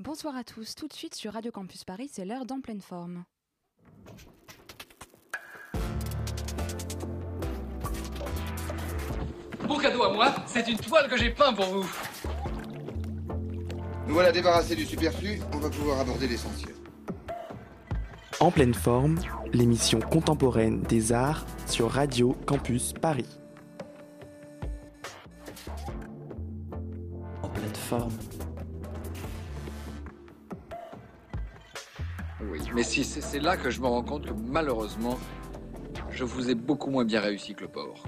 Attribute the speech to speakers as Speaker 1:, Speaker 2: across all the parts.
Speaker 1: Bonsoir à tous, tout de suite sur Radio Campus Paris, c'est l'heure d'en pleine forme.
Speaker 2: Bon cadeau à moi, c'est une toile que j'ai peint pour vous.
Speaker 3: Nous voilà débarrassés du superflu, on va pouvoir aborder l'essentiel.
Speaker 4: En pleine forme, l'émission contemporaine des arts sur Radio Campus Paris.
Speaker 5: En pleine forme.
Speaker 2: Mais si c'est là que je me rends compte que malheureusement, je vous ai beaucoup moins bien réussi que le porc.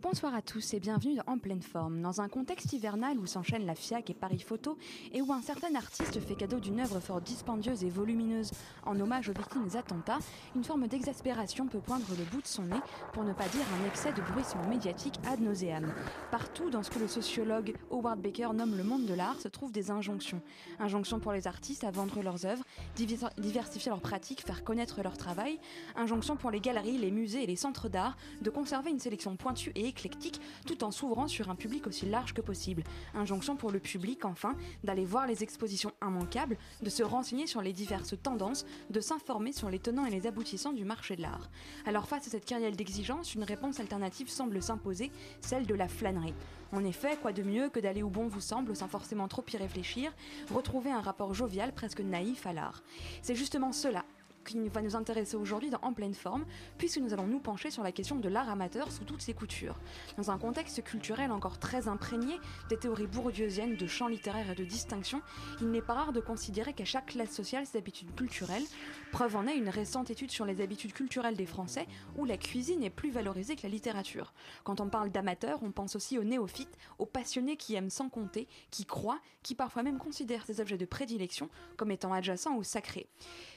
Speaker 1: Bonsoir à tous et bienvenue dans En pleine forme. Dans un contexte hivernal où s'enchaînent la FIAC et Paris Photo et où un certain artiste fait cadeau d'une œuvre fort dispendieuse et volumineuse en hommage aux victimes des attentats, une forme d'exaspération peut poindre le bout de son nez, pour ne pas dire un excès de bruissement médiatique ad nauseam. Partout dans ce que le sociologue Howard Baker nomme le monde de l'art se trouvent des injonctions. Injonctions pour les artistes à vendre leurs œuvres, diversifier leurs pratiques, faire connaître leur travail. Injonctions pour les galeries, les musées et les centres d'art de conserver une sélection pointue et éclectique tout en s'ouvrant sur un public aussi large que possible. Injonction pour le public, enfin, d'aller voir les expositions immanquables, de se renseigner sur les diverses tendances, de s'informer sur les tenants et les aboutissants du marché de l'art. Alors face à cette carrière d'exigence, une réponse alternative semble s'imposer, celle de la flânerie. En effet, quoi de mieux que d'aller où bon vous semble sans forcément trop y réfléchir, retrouver un rapport jovial presque naïf à l'art. C'est justement cela qui va nous intéresser aujourd'hui En pleine forme, puisque nous allons nous pencher sur la question de l'art amateur sous toutes ses coutures. Dans un contexte culturel encore très imprégné des théories bourdieusiennes de champs littéraires et de distinction, il n'est pas rare de considérer qu'à chaque classe sociale ses habitudes culturelles. Preuve en est une récente étude sur les habitudes culturelles des Français, où la cuisine est plus valorisée que la littérature. Quand on parle d'amateurs, on pense aussi aux néophytes, aux passionnés qui aiment sans compter, qui croient, qui parfois même considèrent ces objets de prédilection comme étant adjacents ou sacrés.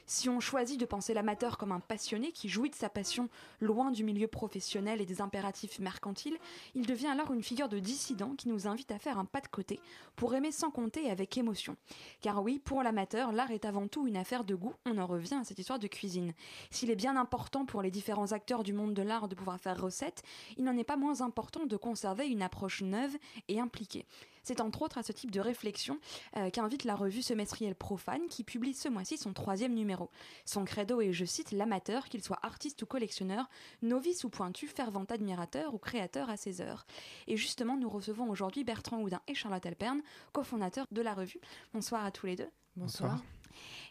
Speaker 1: Si on choisit de penser l'amateur comme un passionné qui jouit de sa passion loin du milieu professionnel et des impératifs mercantiles, il devient alors une figure de dissident qui nous invite à faire un pas de côté pour aimer sans compter et avec émotion. Car oui, pour l'amateur, l'art est avant tout une affaire de goût, on en revient à cette histoire de cuisine. S'il est bien important pour les différents acteurs du monde de l'art de pouvoir faire recette, il n'en est pas moins important de conserver une approche neuve et impliquée. C'est entre autres à ce type de réflexion euh, qu'invite la revue semestrielle Profane qui publie ce mois-ci son troisième numéro. Son credo est, je cite, l'amateur, qu'il soit artiste ou collectionneur, novice ou pointu, fervent admirateur ou créateur à ses heures. Et justement, nous recevons aujourd'hui Bertrand Houdin et Charlotte Alperne, cofondateurs de la revue. Bonsoir à tous les deux.
Speaker 6: Bonsoir.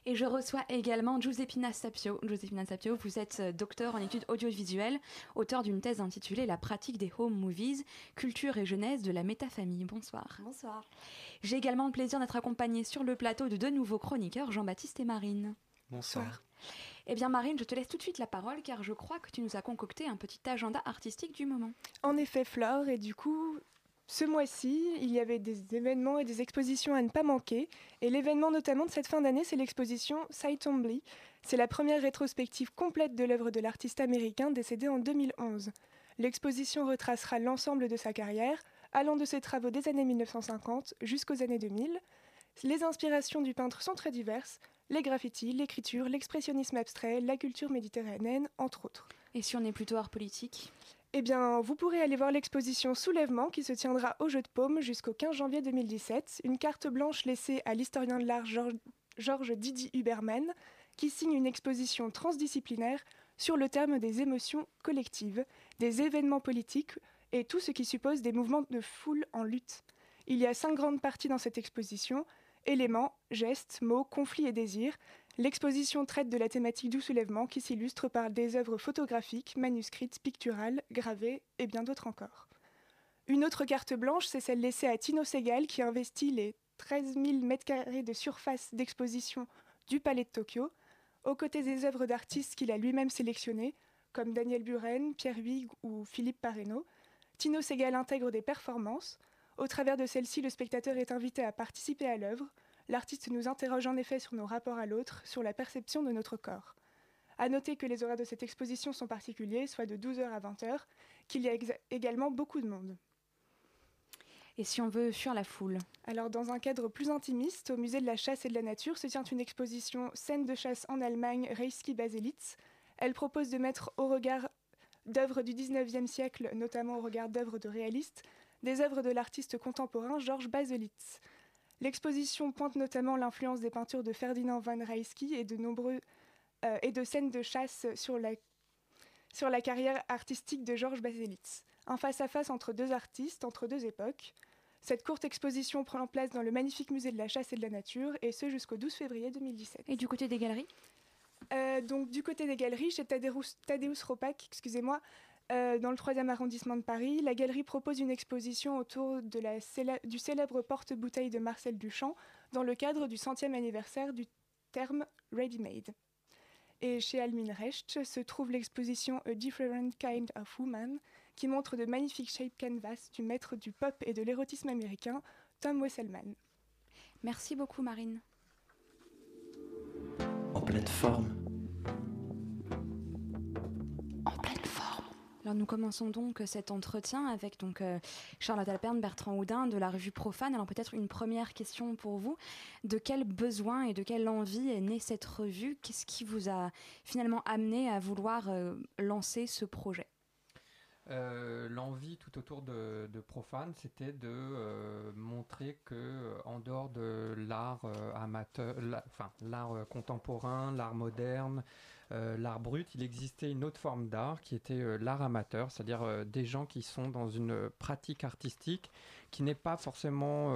Speaker 1: Et je reçois également Giuseppina Sapio. Giuseppina Sapio, vous êtes euh, docteur en études audiovisuelles, auteur d'une thèse intitulée La pratique des home movies, culture et jeunesse de la métafamille. Bonsoir.
Speaker 7: Bonsoir.
Speaker 1: J'ai également le plaisir d'être accompagnée sur le plateau de deux nouveaux chroniqueurs, Jean-Baptiste et Marine.
Speaker 6: Bonsoir.
Speaker 1: Eh bien Marine, je te laisse tout de suite la parole car je crois que tu nous as concocté un petit agenda artistique du moment.
Speaker 6: En effet, Flore, et du coup, ce mois-ci, il y avait des événements et des expositions à ne pas manquer. Et l'événement notamment de cette fin d'année, c'est l'exposition Only. C'est la première rétrospective complète de l'œuvre de l'artiste américain décédé en 2011. L'exposition retracera l'ensemble de sa carrière, allant de ses travaux des années 1950 jusqu'aux années 2000. Les inspirations du peintre sont très diverses, les graffitis, l'écriture, l'expressionnisme abstrait, la culture méditerranéenne, entre autres.
Speaker 1: Et si on est plutôt art politique?
Speaker 6: Eh bien, vous pourrez aller voir l'exposition Soulèvement qui se tiendra au Jeu de Paume jusqu'au 15 janvier 2017, une carte blanche laissée à l'historien de l'art Georges Didi Huberman, qui signe une exposition transdisciplinaire sur le terme des émotions collectives, des événements politiques et tout ce qui suppose des mouvements de foule en lutte. Il y a cinq grandes parties dans cette exposition éléments, gestes, mots, conflits et désirs, L'exposition traite de la thématique du soulèvement qui s'illustre par des œuvres photographiques, manuscrites, picturales, gravées et bien d'autres encore. Une autre carte blanche, c'est celle laissée à Tino Segal qui investit les 13 000 m2 de surface d'exposition du Palais de Tokyo, aux côtés des œuvres d'artistes qu'il a lui-même sélectionnées, comme Daniel Buren, Pierre Huyghe ou Philippe Pareno. Tino Segal intègre des performances. Au travers de celles-ci, le spectateur est invité à participer à l'œuvre, L'artiste nous interroge en effet sur nos rapports à l'autre, sur la perception de notre corps. À noter que les horaires de cette exposition sont particuliers, soit de 12h à 20h, qu'il y a également beaucoup de monde.
Speaker 1: Et si on veut fuir la foule?
Speaker 6: Alors, dans un cadre plus intimiste, au musée de la chasse et de la nature se tient une exposition Scène de chasse en Allemagne, Reisky Baselitz. Elle propose de mettre au regard d'œuvres du 19e siècle, notamment au regard d'œuvres de réalistes, des œuvres de l'artiste contemporain Georges Baselitz. L'exposition pointe notamment l'influence des peintures de Ferdinand von Reisky et de nombreux euh, et de scènes de chasse sur la, sur la carrière artistique de Georges Baselitz. Un face-à-face entre deux artistes, entre deux époques. Cette courte exposition prend place dans le magnifique musée de la chasse et de la nature, et ce jusqu'au 12 février 2017.
Speaker 1: Et du côté des galeries?
Speaker 6: Euh, Donc du côté des galeries, chez Tadeusz, Tadeusz Ropak, excusez-moi, euh, dans le 3e arrondissement de Paris, la galerie propose une exposition autour de la du célèbre porte-bouteille de Marcel Duchamp dans le cadre du centième anniversaire du terme ready-made. Et chez Almin Recht se trouve l'exposition A Different Kind of Woman qui montre de magnifiques shape canvas du maître du pop et de l'érotisme américain, Tom Wesselman.
Speaker 1: Merci beaucoup Marine.
Speaker 4: En pleine
Speaker 1: Alors nous commençons donc cet entretien avec donc euh, Charlotte Alperne, Bertrand Houdin de la revue Profane. Alors peut-être une première question pour vous. De quel besoin et de quelle envie est née cette revue? Qu'est-ce qui vous a finalement amené à vouloir euh, lancer ce projet?
Speaker 5: Euh, L'envie tout autour de, Profane, c'était de montrer que en dehors de l'art amateur, enfin l'art contemporain, l'art moderne, euh, l'art brut, il existait une autre forme d'art qui était euh, l'art amateur, c'est-à-dire euh, des gens qui sont dans une pratique artistique qui n'est pas forcément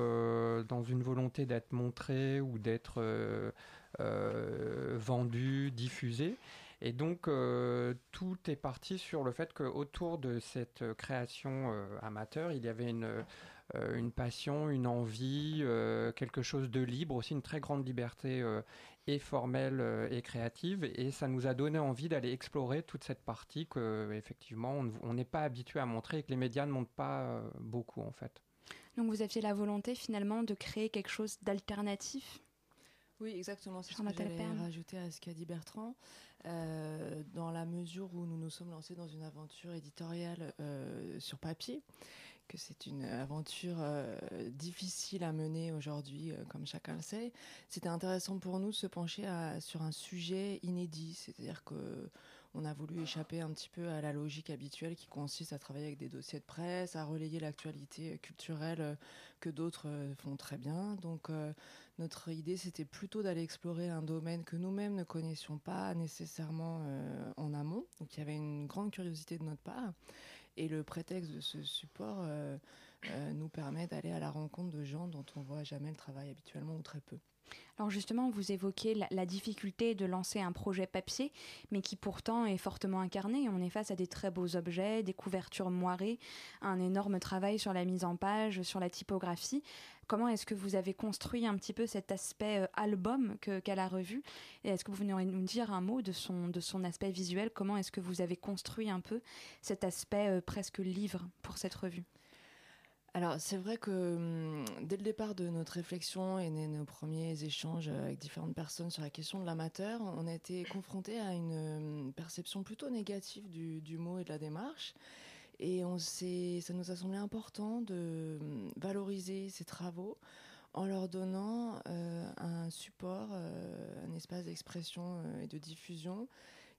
Speaker 5: dans une volonté d'être montré ou d'être vendu, diffusé. Et donc, tout est parti sur le fait qu'autour de cette création amateur, il y avait une passion, une envie, quelque chose de libre, aussi une très grande liberté et formelle euh, et créative. Et ça nous a donné envie d'aller explorer toute cette partie que, effectivement, on n'est pas habitué à montrer et que les médias ne montrent pas euh, beaucoup, en fait.
Speaker 1: Donc vous aviez la volonté finalement de créer quelque chose d'alternatif?
Speaker 7: Oui, exactement. C'est ce que j'allais rajouter à ce qu'a dit Bertrand. Euh, dans la mesure où nous nous sommes lancés dans une aventure éditoriale sur papier, que c'est une aventure euh, difficile à mener aujourd'hui, euh, comme chacun le sait. C'était intéressant pour nous de se pencher sur un sujet inédit, c'est-à-dire que on a voulu échapper un petit peu à la logique habituelle qui consiste à travailler avec des dossiers de presse, à relayer l'actualité culturelle euh, que d'autres font très bien. Donc notre idée, c'était plutôt d'aller explorer un domaine que nous-mêmes ne connaissions pas nécessairement en amont. Donc il y avait une grande curiosité de notre part. Et le prétexte de ce support euh, euh, nous permet d'aller à la rencontre de gens dont on voit jamais le travail habituellement ou très peu.
Speaker 1: Alors justement, vous évoquez la, difficulté de lancer un projet papier, mais qui pourtant est fortement incarné. On est face à des très beaux objets, des couvertures moirées, un énorme travail sur la mise en page, sur la typographie. Comment est-ce que vous avez construit un petit peu cet aspect euh, album qu'a la revue? Et est-ce que vous venez nous dire un mot de son, de son aspect visuel? Comment est-ce que vous avez construit un peu cet aspect euh, presque livre pour cette revue?
Speaker 7: Alors c'est vrai que hum, dès le départ de notre réflexion et nos premiers échanges avec différentes personnes sur la question de l'amateur, on a été confronté à une hum, perception plutôt négative du, mot et de la démarche. Et on ça nous a semblé important de hum, valoriser ces travaux en leur donnant euh, un support, euh, un espace d'expression euh, et de diffusion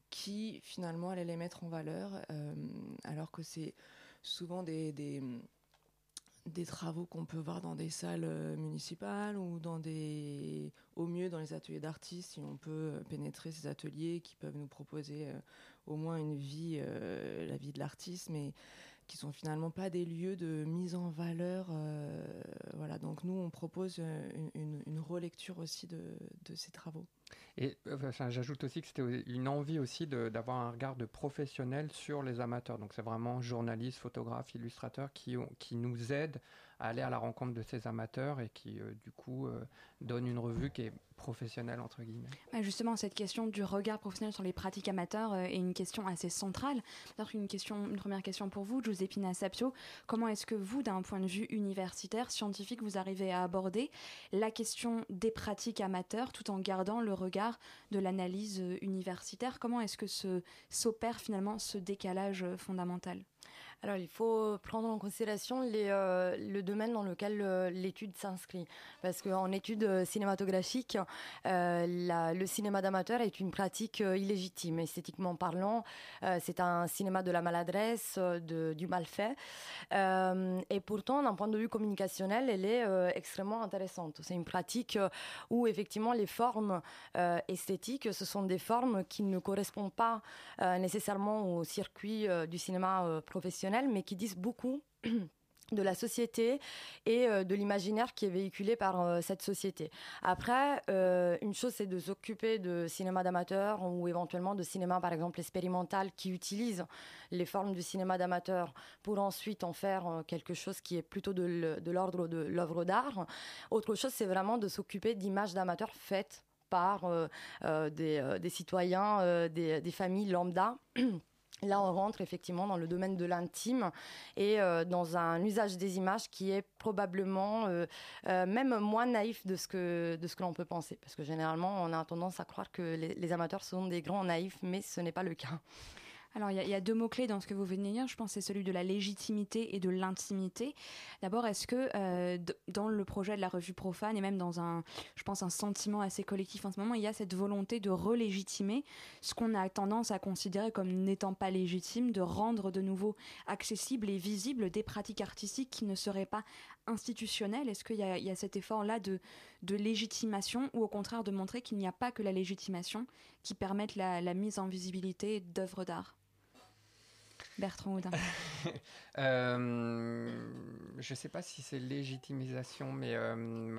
Speaker 7: qui finalement allait les mettre en valeur, alors que c'est souvent des travaux qu'on peut voir dans des salles euh, municipales ou dans des, au mieux dans les ateliers d'artistes, si on peut euh, pénétrer ces ateliers qui peuvent nous proposer euh, au moins une vie, la vie de l'artiste, mais qui sont finalement pas des lieux de mise en valeur. voilà, donc nous on propose une, relecture aussi de ces travaux.
Speaker 5: Et j'ajoute aussi que c'était une envie aussi d'avoir un regard de professionnel sur les amateurs. Donc c'est vraiment journalistes, photographes, illustrateurs qui, ont, qui nous aident aller à la rencontre de ces amateurs et qui euh, du coup euh, donnent une revue qui est professionnelle entre guillemets.
Speaker 1: justement, cette question du regard professionnel sur les pratiques amateurs euh, est une question assez centrale. une question, une première question pour vous, Giuseppina Sapio. Comment est-ce que vous, d'un point de vue universitaire, scientifique, vous arrivez à aborder la question des pratiques amateurs tout en gardant le regard de l'analyse universitaire? Comment est-ce que s'opère finalement ce décalage fondamental?
Speaker 8: Alors, il faut prendre en considération euh, le domaine dans lequel euh, l'étude s'inscrit. Parce qu'en étude euh, cinématographique, le cinéma d'amateur est une pratique illégitime. Esthétiquement parlant, c'est un cinéma de la maladresse, du mal fait. et pourtant, d'un point de vue communicationnel, elle est extrêmement intéressante. C'est une pratique où, effectivement, les formes esthétiques, ce sont des formes qui ne correspondent pas nécessairement au circuit du cinéma professionnel mais qui disent beaucoup de la société et euh, de l'imaginaire qui est véhiculé par euh, cette société. Après, euh, une chose, c'est de s'occuper de cinéma d'amateur ou éventuellement de cinéma, par exemple, expérimental qui utilise les formes du cinéma d'amateur pour ensuite en faire quelque chose qui est plutôt de l'ordre de l'œuvre d'art. Autre chose, c'est vraiment de s'occuper d'images d'amateurs faites par des, citoyens, des familles lambda. Là, on rentre effectivement dans le domaine de l'intime et euh, dans un usage des images qui est probablement euh, euh, même moins naïf de ce que de ce que l'on peut penser, parce que généralement, on a tendance à croire que les amateurs sont des grands naïfs, mais ce n'est pas le cas.
Speaker 1: Alors, il y, a deux mots-clés dans ce que vous venez de dire. Je pense c'est celui de la légitimité et de l'intimité. D'abord, est-ce que euh, dans le projet de la revue Profane et même dans un, je pense, un sentiment assez collectif en ce moment, il y a cette volonté de relégitimer ce qu'on a tendance à considérer comme n'étant pas légitime, de rendre de nouveau accessible et visible des pratiques artistiques qui ne seraient pas institutionnelles? Est-ce qu'il y, a cet effort-là de, légitimation ou au contraire de montrer qu'il n'y a pas que la légitimation qui permette la mise en visibilité d'œuvres d'art? Bertrand Houdin
Speaker 5: euh, Je ne sais pas si c'est légitimisation, mais euh,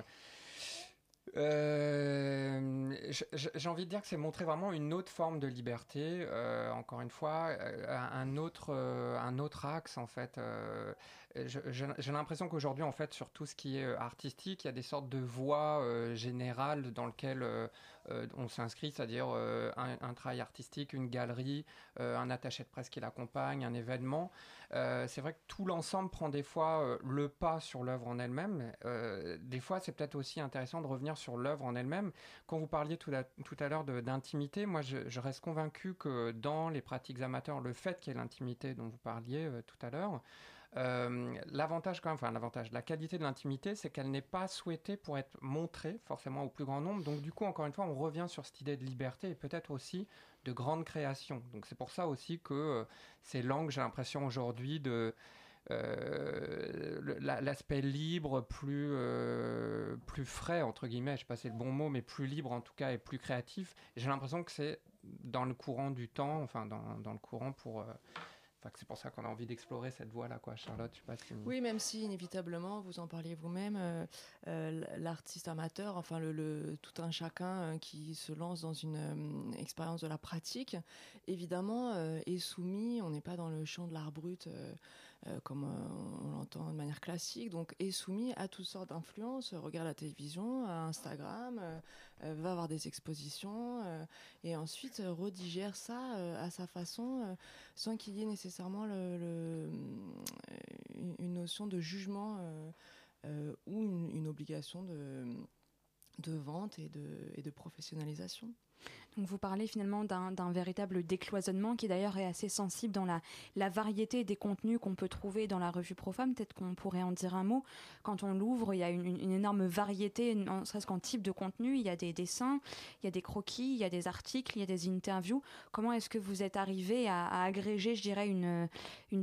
Speaker 5: euh, j'ai envie de dire que c'est montrer vraiment une autre forme de liberté, encore une fois, un autre, un autre axe en fait. J'ai l'impression qu'aujourd'hui, en fait, sur tout ce qui est artistique, il y a des sortes de voies générales dans lesquelles euh, on s'inscrit, c'est-à-dire euh, un, travail artistique, une galerie, euh, un attaché de presse qui l'accompagne, un événement. c'est vrai que tout l'ensemble prend des fois le pas sur l'œuvre en elle-même. des fois, c'est peut-être aussi intéressant de revenir sur l'œuvre en elle-même. Quand vous parliez tout à, l'heure d'intimité, moi, je, reste convaincu que dans les pratiques amateurs, le fait qu'il y ait l'intimité dont vous parliez tout à l'heure, euh, l'avantage quand même, enfin l'avantage, la qualité de l'intimité, c'est qu'elle n'est pas souhaitée pour être montrée forcément au plus grand nombre. Donc du coup, encore une fois, on revient sur cette idée de liberté et peut-être aussi de grande création. Donc c'est pour ça aussi que euh, ces langues, j'ai l'impression aujourd'hui de euh, l'aspect libre, plus, plus frais, entre guillemets, je ne sais pas si c'est le bon mot, mais plus libre en tout cas et plus créatif. J'ai l'impression que c'est dans le courant du temps, enfin dans, dans le courant pour, c'est pour ça qu'on a envie d'explorer cette voie-là, quoi, Charlotte. Je sais pas
Speaker 7: Oui, même si inévitablement, vous en parliez vous-même, euh, euh, l'artiste amateur, enfin le, tout un chacun euh, qui se lance dans une expérience de la pratique, évidemment, est soumis. On n'est pas dans le champ de l'art brut euh, comme euh, on l'entend de manière classique, donc est soumis à toutes sortes d'influences, regarde la télévision, à Instagram, euh, va avoir des expositions, et ensuite redigère ça à sa façon, sans qu'il y ait nécessairement une notion de jugement ou une, obligation de, vente et de professionnalisation
Speaker 1: vous parlez finalement d'un véritable décloisonnement qui d'ailleurs est assez sensible dans la, variété des contenus qu'on peut trouver dans la revue Profam. Peut-être qu'on pourrait en dire un mot. Quand on l'ouvre, il y a une, énorme variété, ne serait-ce qu'en type de contenu. Il y a des dessins, il y a des croquis, il y a des articles, il y a des interviews. Comment est-ce que vous êtes arrivé à, agréger, je dirais, une,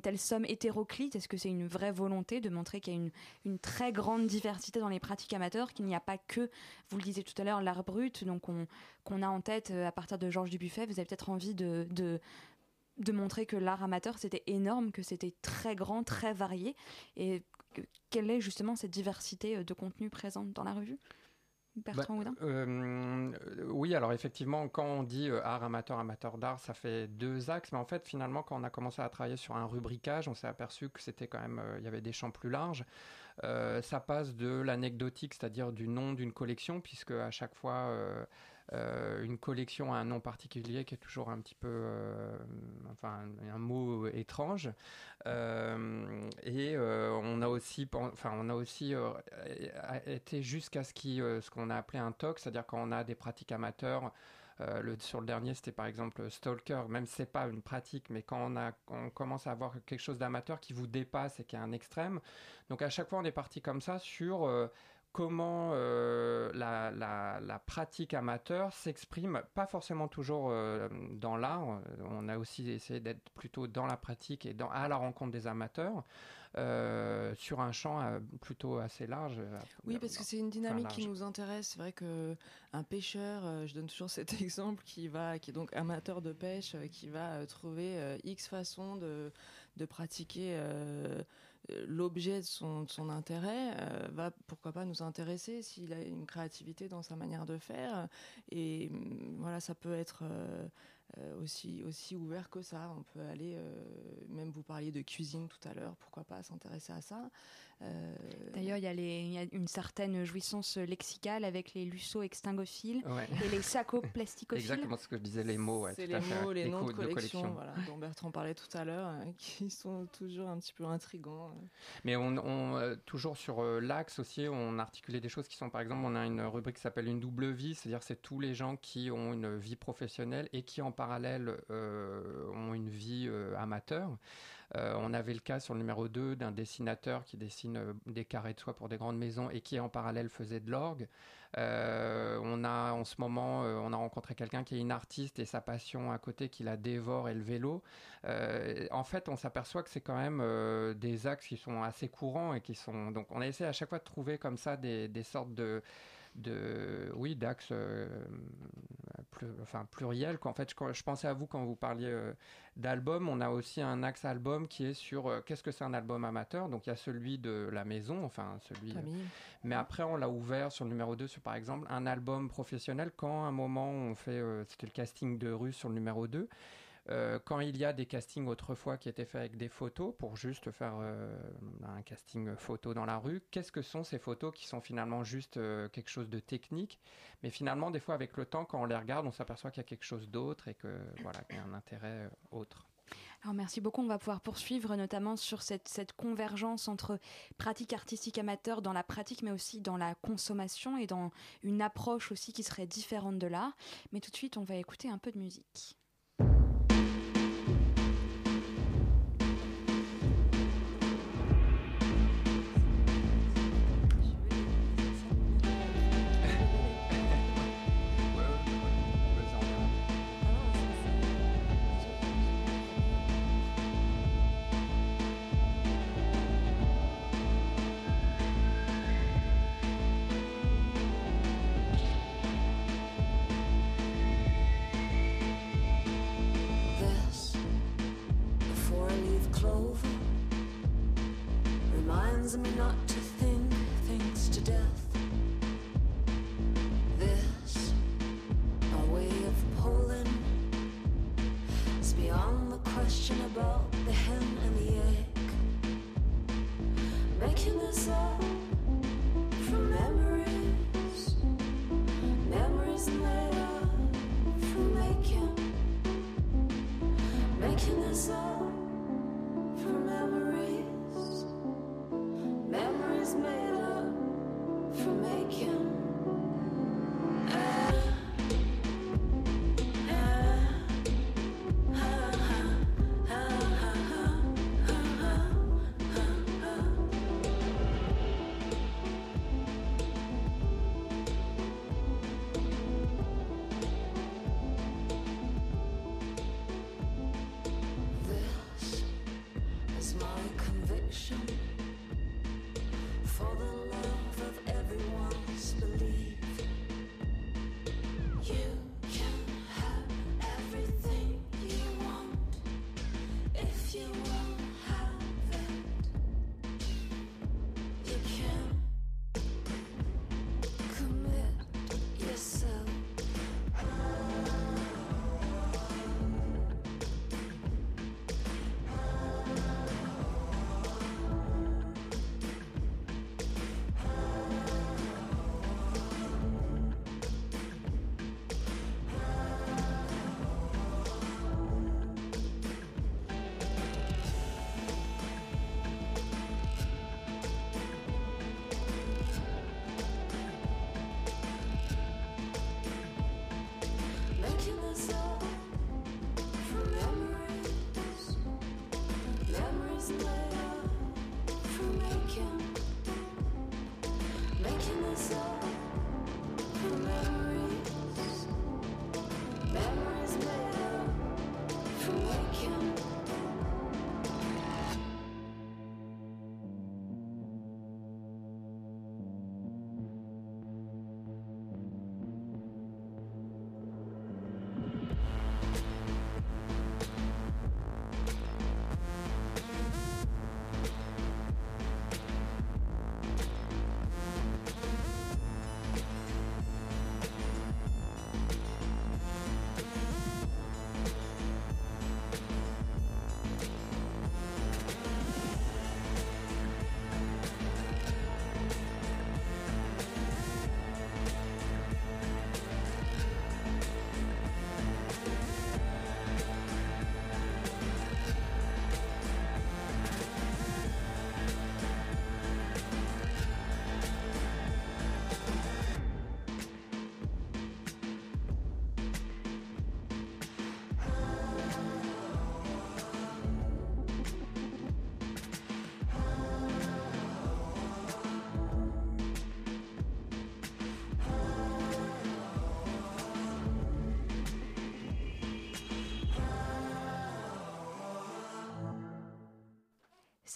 Speaker 1: telle somme hétéroclite? Est-ce que c'est une vraie volonté de montrer qu'il y a une, une très grande diversité dans les pratiques amateurs, qu'il n'y a pas que, vous le disiez tout à l'heure, l'art brut, donc qu'on a en tête euh, à partir de Georges Dubuffet, vous avez peut-être envie de, de, montrer que l'art amateur, c'était énorme, que c'était très grand, très varié. Et quelle est justement cette diversité euh, de contenu présente dans la revue? Bertrand bah,
Speaker 5: euh, Oui, alors effectivement, quand on dit euh, art amateur, amateur d'art, ça fait deux axes. Mais en fait, finalement, quand on a commencé à travailler sur un rubricage, on s'est aperçu que c'était quand même, il y avait des champs plus larges. ça passe de l'anecdotique, c'est-à-dire du nom d'une collection, puisque à chaque fois euh, une collection a un nom particulier qui est toujours un petit peu, euh, enfin, un, mot étrange. Euh, et on a aussi, enfin, on a aussi été jusqu'à ce qui, ce qu'on a appelé un TOC, c'est-à-dire quand on a des pratiques amateurs. le, sur le dernier, c'était par exemple Stalker, même si c'est pas une pratique, mais quand on, a, on commence à avoir quelque chose d'amateur qui vous dépasse et qui est un extrême. Donc à chaque fois, on est parti comme ça sur comment euh, la, pratique amateur s'exprime, pas forcément toujours euh, dans l'art. On a aussi essayé d'être plutôt dans la pratique et dans, à la rencontre des amateurs. Euh, sur un champ plutôt assez large.
Speaker 7: Oui, parce que c'est une dynamique qui nous intéresse. C'est vrai que un pêcheur, je donne toujours cet exemple, qui va, qui est donc amateur de pêche, qui va trouver X façons de, de pratiquer l'objet de son, intérêt euh, va pourquoi pas nous intéresser s'il a une créativité dans sa manière de faire et mm, voilà ça peut être euh, euh, aussi, aussi ouvert que ça. On peut aller, même vous parliez de cuisine tout à l'heure, pourquoi pas s'intéresser à ça.
Speaker 1: Euh, D'ailleurs, il y, a une certaine jouissance lexicale avec les luceaux extingophiles et les sacos plasticophiles.
Speaker 5: Exactement ce que je disais, les mots.
Speaker 7: c'est les mots, les noms de collection, Voilà, dont Bertrand parlait tout à l'heure, hein, qui sont toujours un petit peu intrigants. Hein.
Speaker 5: Mais on, euh, toujours sur euh, l'axe aussi, on a articulé des choses qui sont, par exemple, on a une rubrique qui s'appelle une double vie, c'est-à-dire c'est tous les gens qui ont une vie professionnelle et qui en parallèle ont une vie amateur. Euh, on avait le cas sur le numéro 2 d'un dessinateur qui dessine euh, des carrés de soie pour des grandes maisons et qui en parallèle faisait de l'orgue. Euh, on a en ce moment, on a rencontré quelqu'un qui est une artiste et sa passion à côté qui la dévore est le vélo. en fait, on s'aperçoit que c'est quand même des axes qui sont assez courants et qui sont donc on a essayé à chaque fois de trouver comme ça des, sortes de de oui d'axes enfin pluriel. En fait, je, je, pensais à vous quand vous parliez euh, d'album. On a aussi un axe album qui est sur euh, qu'est-ce que c'est un album amateur? Donc il y a celui de la maison, enfin celui. mais après, on l'a ouvert sur le numéro 2 sur par exemple un album professionnel. Quand à un moment on fait, euh, c'était le casting de rue sur le numéro 2. Euh, quand il y a des castings autrefois qui étaient faits avec des photos pour juste faire euh, un casting photo dans la rue, qu'est-ce que sont ces photos qui sont finalement juste euh, quelque chose de technique, mais finalement des fois avec le temps quand on les regarde on s'aperçoit qu'il y a quelque chose d'autre et que voilà qu'il y a un intérêt autre.
Speaker 1: Alors merci beaucoup. On va pouvoir poursuivre notamment sur cette, cette, convergence entre pratique artistique amateur dans la pratique, mais aussi dans la consommation et dans une approche aussi qui serait différente de l'art. Mais tout de suite, on va écouter un peu de musique. For the love of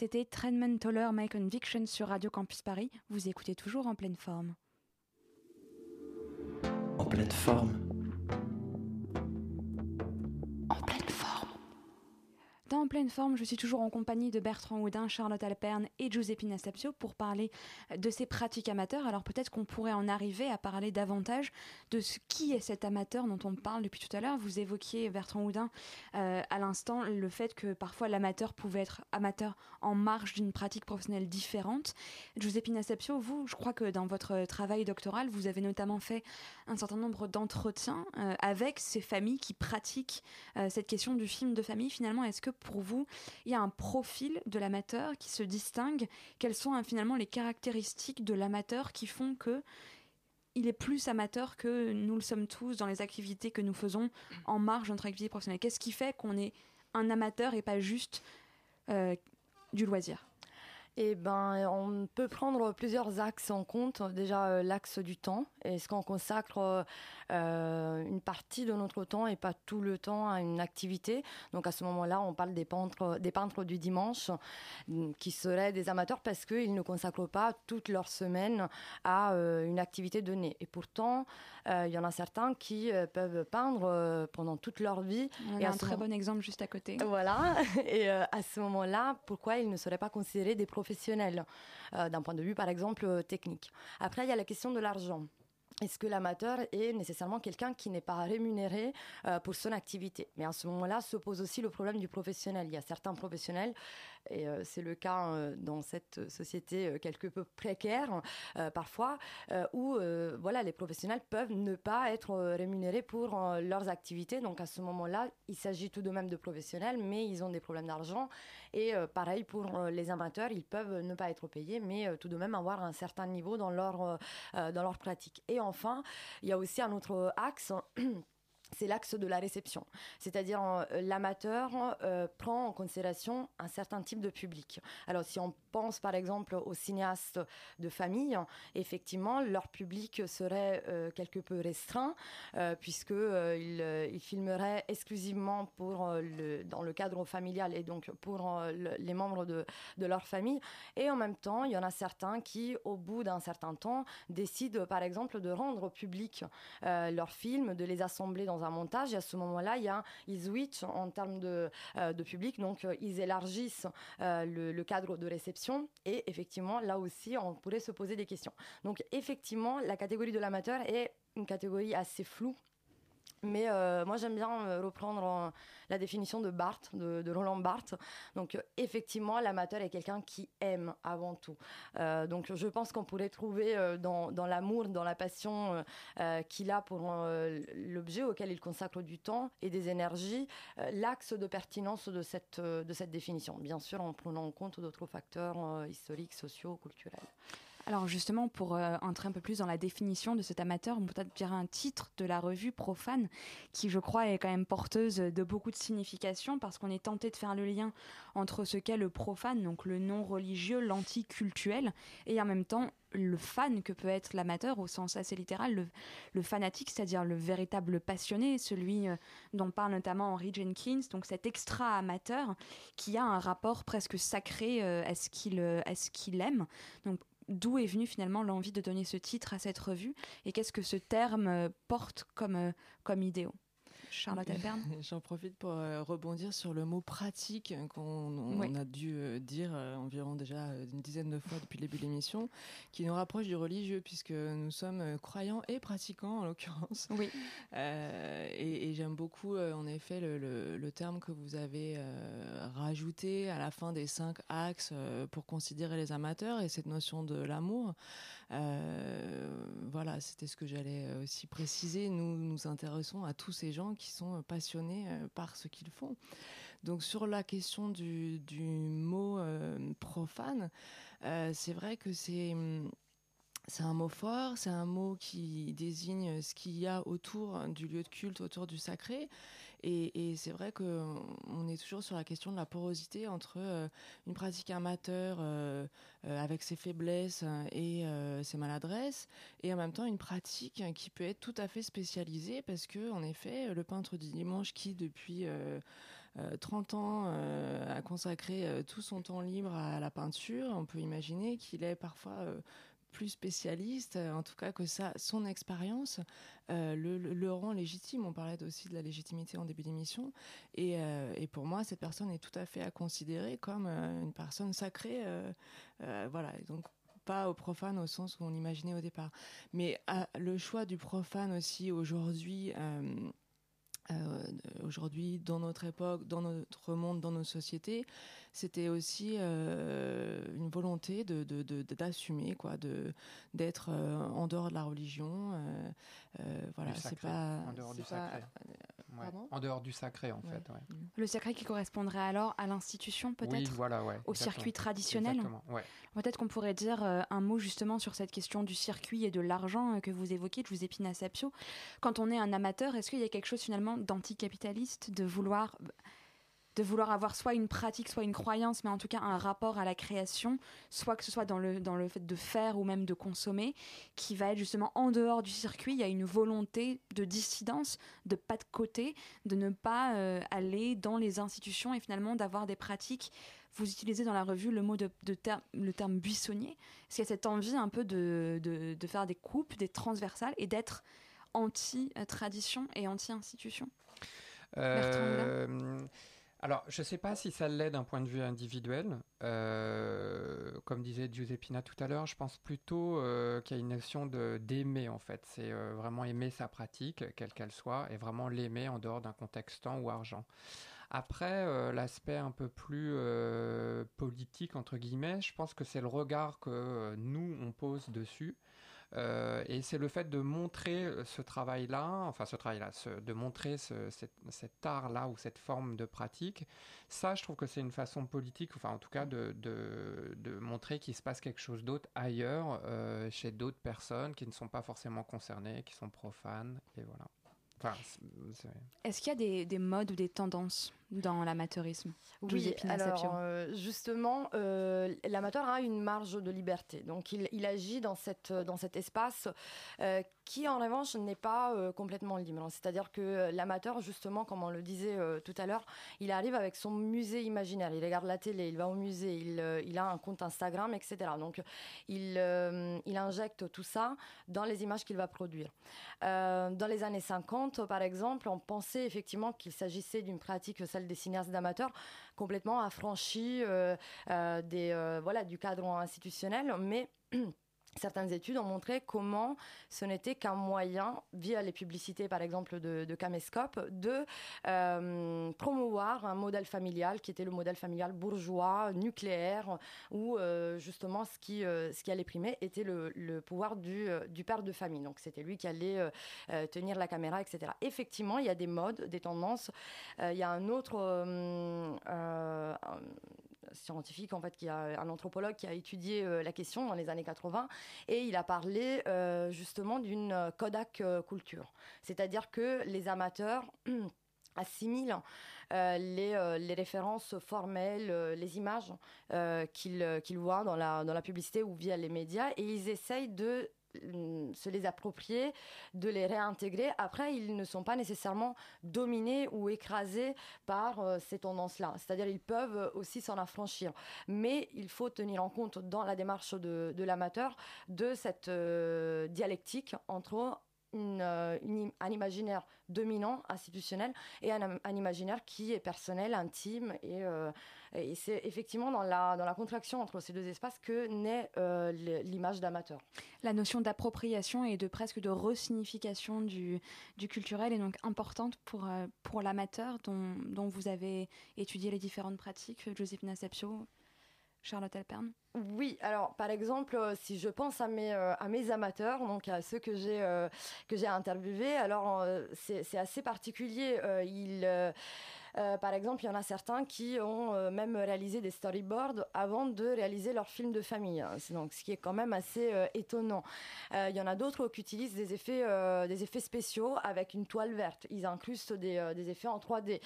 Speaker 1: C'était Trendman Toller My Conviction sur Radio Campus Paris. Vous écoutez toujours en pleine forme.
Speaker 4: En pleine forme.
Speaker 1: En pleine forme, je suis toujours en compagnie de Bertrand Houdin, Charlotte Alperne et Giuseppe Sapio pour parler de ces pratiques amateurs. Alors peut-être qu'on pourrait en arriver à parler davantage de ce qui est cet amateur dont on parle depuis tout à l'heure. Vous évoquiez, Bertrand Houdin, euh, à l'instant, le fait que parfois l'amateur pouvait être amateur en marge d'une pratique professionnelle différente. Giuseppe Sapio, vous, je crois que dans votre travail doctoral, vous avez notamment fait un certain nombre d'entretiens euh, avec ces familles qui pratiquent euh, cette question du film de famille. Finalement, est-ce que pour vous, il y a un profil de l'amateur qui se distingue. Quelles sont hein, finalement les caractéristiques de l'amateur qui font que il est plus amateur que nous le sommes tous dans les activités que nous faisons en marge de notre activité professionnelle? Qu'est-ce qui fait qu'on est un amateur et pas juste euh, du loisir?
Speaker 8: Eh ben, on peut prendre plusieurs axes en compte. Déjà, euh, l'axe du temps. Est-ce qu'on consacre euh, une partie de notre temps et pas tout le temps à une activité? Donc, à ce moment-là, on parle des peintres, des peintres du dimanche mm, qui seraient des amateurs parce qu'ils ne consacrent pas toute leur semaine à euh, une activité donnée. Et pourtant, il y en a certains qui peuvent peindre pendant toute leur vie.
Speaker 1: On a un très bon exemple juste à côté.
Speaker 8: Voilà. Et à ce moment-là, pourquoi ils ne seraient pas considérés des professionnels euh, d'un point de vue, par exemple, euh, technique. Après, il y a la question de l'argent. Est-ce que l'amateur est nécessairement quelqu'un qui n'est pas rémunéré euh, pour son activité? Mais à ce moment-là se pose aussi le problème du professionnel. Il y a certains professionnels et euh, c'est le cas euh, dans cette société quelque peu précaire parfois, où voilà, les professionnels peuvent ne pas être rémunérés pour leurs activités. Donc à ce moment-là, il s'agit tout de même de professionnels, mais ils ont des problèmes d'argent. Et pareil pour les amateurs, ils peuvent ne pas être payés, mais tout de même avoir un certain niveau dans leur, dans leur pratique. Enfin, il y a aussi un autre axe. c'est l'axe de la réception. C'est-à-dire euh, l'amateur euh, prend en considération un certain type de public. Alors si on pense par exemple aux cinéastes de famille, effectivement, leur public serait euh, quelque peu restreint puisqu'ils ils filmeraient exclusivement pour le, dans le cadre familial et donc pour les membres de, de, leur famille. Et en même temps, il y en a certains qui, au bout d'un certain temps, décident par exemple de rendre public leurs films, de les assembler dans un montage. Et à ce moment-là, il y a, ils switchent en termes de, euh, public, donc euh, ils élargissent euh, le, cadre de réception. Et effectivement, là aussi, on pourrait se poser des questions. Donc effectivement, la catégorie de l'amateur est une catégorie assez floue mais euh, moi, j'aime bien euh, reprendre euh, la définition de Barthes, de, Roland Barthes. Donc, effectivement, l'amateur est quelqu'un qui aime avant tout. donc, je pense qu'on pourrait trouver dans, dans l'amour, dans la passion qu'il a pour l'objet auquel il consacre du temps et des énergies, l'axe de pertinence de cette, de cette définition. Bien sûr, en prenant en compte d'autres facteurs historiques, sociaux, culturels.
Speaker 1: Alors justement, pour euh, entrer un peu plus dans la définition de cet amateur, on peut peut-être dire un titre de la revue Profane, qui je crois est quand même porteuse de beaucoup de signification, parce qu'on est tenté de faire le lien entre ce qu'est le profane, donc le non religieux, l'anticultuel, et en même temps le fan que peut être l'amateur au sens assez littéral, le, fanatique, c'est-à-dire le véritable passionné, celui euh, dont parle notamment Henry Jenkins, donc cet extra amateur qui a un rapport presque sacré euh, à ce qu'il aime. Donc d'où est venue finalement l'envie de donner ce titre à cette revue et qu'est-ce que ce terme euh, porte comme, euh, comme idéaux Charlotte Alberne
Speaker 7: J'en profite pour euh, rebondir sur le mot pratique qu'on a dû euh, dire euh, environ déjà une dizaine de fois depuis le début de l'émission, qui nous rapproche du religieux puisque nous sommes croyants et pratiquants en l'occurrence.
Speaker 1: Oui.
Speaker 7: et, j'aime beaucoup en effet le, le, terme que vous avez rajouté à la fin des cinq axes pour considérer les amateurs et cette notion de l'amour. Voilà, c'était ce que j'allais aussi préciser. Nous nous intéressons à tous ces gens qui sont euh, passionnés euh, par ce qu'ils font. Donc sur la question du, mot euh, profane, c'est vrai que c'est hum, c'est un mot fort, c'est un mot qui désigne ce qu'il y a autour du lieu de culte, autour du sacré. Et, c'est vrai qu'on est toujours sur la question de la porosité entre une pratique amateur avec ses faiblesses et ses maladresses, et en même temps une pratique qui peut être tout à fait spécialisée parce que, en effet, le peintre du dimanche qui, depuis 30 ans à consacrer tout son temps libre à la peinture, on peut imaginer qu'il est parfois plus spécialiste, en tout cas que ça, son expérience le, rend légitime. On parlait aussi de la légitimité en début d'émission. Et, et, pour moi, cette personne est tout à fait à considérer comme une personne sacrée. voilà. donc, pas au profane au sens où on l'imaginait au départ. Mais le choix du profane aussi aujourd'hui, euh, euh, aujourd'hui dans notre époque, dans notre monde, dans nos sociétés, c'était aussi euh, une volonté de, d'assumer quoi, de d'être en dehors de la religion. voilà, c'est pas
Speaker 5: en dehors du sacré. En dehors du sacré, en fait.
Speaker 1: Le sacré qui correspondrait alors à l'institution, peut-être
Speaker 5: voilà,
Speaker 1: Au circuit traditionnel Peut-être qu'on pourrait dire euh, un mot justement sur cette question du circuit et de l'argent euh, que vous évoquez, de vous épine Sapio. Quand on est un amateur, est-ce qu'il y a quelque chose finalement d'anticapitaliste, de vouloir de vouloir avoir soit une pratique, soit une croyance, mais en tout cas un rapport à la création, soit que ce soit dans le, dans le fait de faire ou même de consommer, qui va être justement en dehors du circuit. Il y a une volonté de dissidence, de pas de côté, de ne pas euh, aller dans les institutions et finalement d'avoir des pratiques. Vous utilisez dans la revue le mot de, le terme buissonnier. Est-ce qu'il y a cette envie un peu de, de, de faire des coupes, des transversales et d'être anti-tradition et anti-institution?
Speaker 5: Euh, alors, je ne sais pas si ça l'est d'un point de vue individuel. Euh, comme disait Giuseppina tout à l'heure, je pense plutôt euh, qu'il y a une notion d'aimer, en fait. C'est euh, vraiment aimer sa pratique, quelle qu'elle soit, et vraiment l'aimer en dehors d'un contexte temps ou argent. Après, l'aspect un peu plus politique, entre guillemets, je pense que c'est le regard que nous, on pose dessus. Euh, et c'est le fait de montrer euh, ce travail-là, enfin ce travail-là, de montrer cet, art-là ou cette forme de pratique. Ça, je trouve que c'est une façon politique, enfin en tout cas de, montrer qu'il se passe quelque chose d'autre ailleurs, euh, chez d'autres personnes qui ne sont pas forcément concernées, qui sont profanes, et voilà.
Speaker 1: Est-ce qu'il y a des modes ou des tendances dans l'amateurisme
Speaker 8: Oui, alors euh, justement, euh, l'amateur a une marge de liberté. Donc il, il agit dans, cette, dans cet espace euh, qui, en revanche, n'est pas complètement libre. C'est-à-dire que l'amateur, justement, comme on le disait tout à l'heure, il arrive avec son musée imaginaire. Il regarde la télé, il va au musée, il, il a un compte Instagram, etc. Donc il, il injecte tout ça dans les images qu'il va produire. dans les années 50, par exemple, on pensait effectivement qu'il s'agissait d'une pratique des cinéastes d'amateurs, complètement affranchis euh, euh, des, euh, voilà, du cadre institutionnel, mais Certaines études ont montré comment ce n'était qu'un moyen, via les publicités par exemple de, de Camescope, de euh, promouvoir un modèle familial qui était le modèle familial bourgeois, nucléaire, où euh, justement ce qui, euh, ce qui allait primer était le, pouvoir du, père de famille. Donc c'était lui qui allait tenir la caméra, etc. Effectivement, il y a des modes, des tendances. il y a un autre scientifique, en fait, qui a un anthropologue qui a étudié euh, la question dans les années 80 et il a parlé euh, justement d'une euh, Kodak culture. C'est-à-dire que les amateurs assimilent les, les, références formelles, les images qu'ils voient dans la, dans la publicité ou via les médias et ils essayent de se les approprier, de les réintégrer. Après, ils ne sont pas nécessairement dominés ou écrasés par euh, ces tendances-là. C'est-à-dire, ils peuvent aussi s'en affranchir. Mais il faut tenir en compte dans la démarche de, l'amateur de cette euh, dialectique entre euh, un imaginaire dominant, institutionnel, et un, imaginaire qui est personnel, intime. Et, euh, c'est effectivement dans la, dans la contraction entre ces deux espaces que naît euh, l'image d'amateur.
Speaker 1: La notion d'appropriation et de presque de resignification du, du culturel est donc importante pour, pour l'amateur dont, dont vous avez étudié les différentes pratiques, Joseph Sapio Charlotte Alperne
Speaker 8: oui, alors par exemple, euh, si je pense à mes, euh, à mes amateurs, donc à ceux que j'ai euh, que j'ai interviewés, alors c'est assez particulier. ils euh, par exemple, il y en a certains qui ont euh, même réalisé des storyboards avant de réaliser leur film de famille. Hein. Donc, ce qui est quand même assez étonnant. Il y en a d'autres qui utilisent des effets, spéciaux avec une toile verte. Ils incrustent des, des effets en 3D,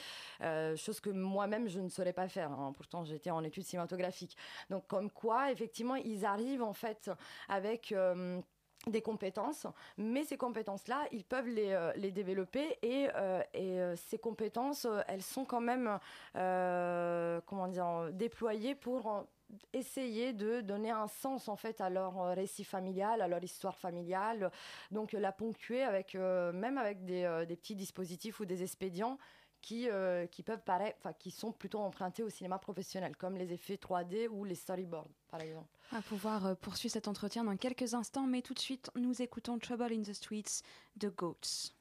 Speaker 8: chose que moi-même je ne saurais pas faire. Hein. Pourtant, j'étais en études cinématographiques. Donc, comme quoi, effectivement, ils arrivent en fait avec des compétences, mais ces compétences-là, ils peuvent les, euh, les développer et, euh, et euh, ces compétences, elles sont quand même, comment dire, déployées pour essayer de donner un sens en fait à leur récit familial, à leur histoire familiale, donc la ponctuer avec même avec des, des, petits dispositifs ou des expédients qui, qui peuvent paraître, enfin qui sont plutôt empruntés au cinéma professionnel, comme les effets 3D ou les storyboards par exemple.
Speaker 9: Va pouvoir euh, poursuivre cet entretien dans quelques instants, mais tout de suite, nous écoutons Trouble in the Streets de Goats.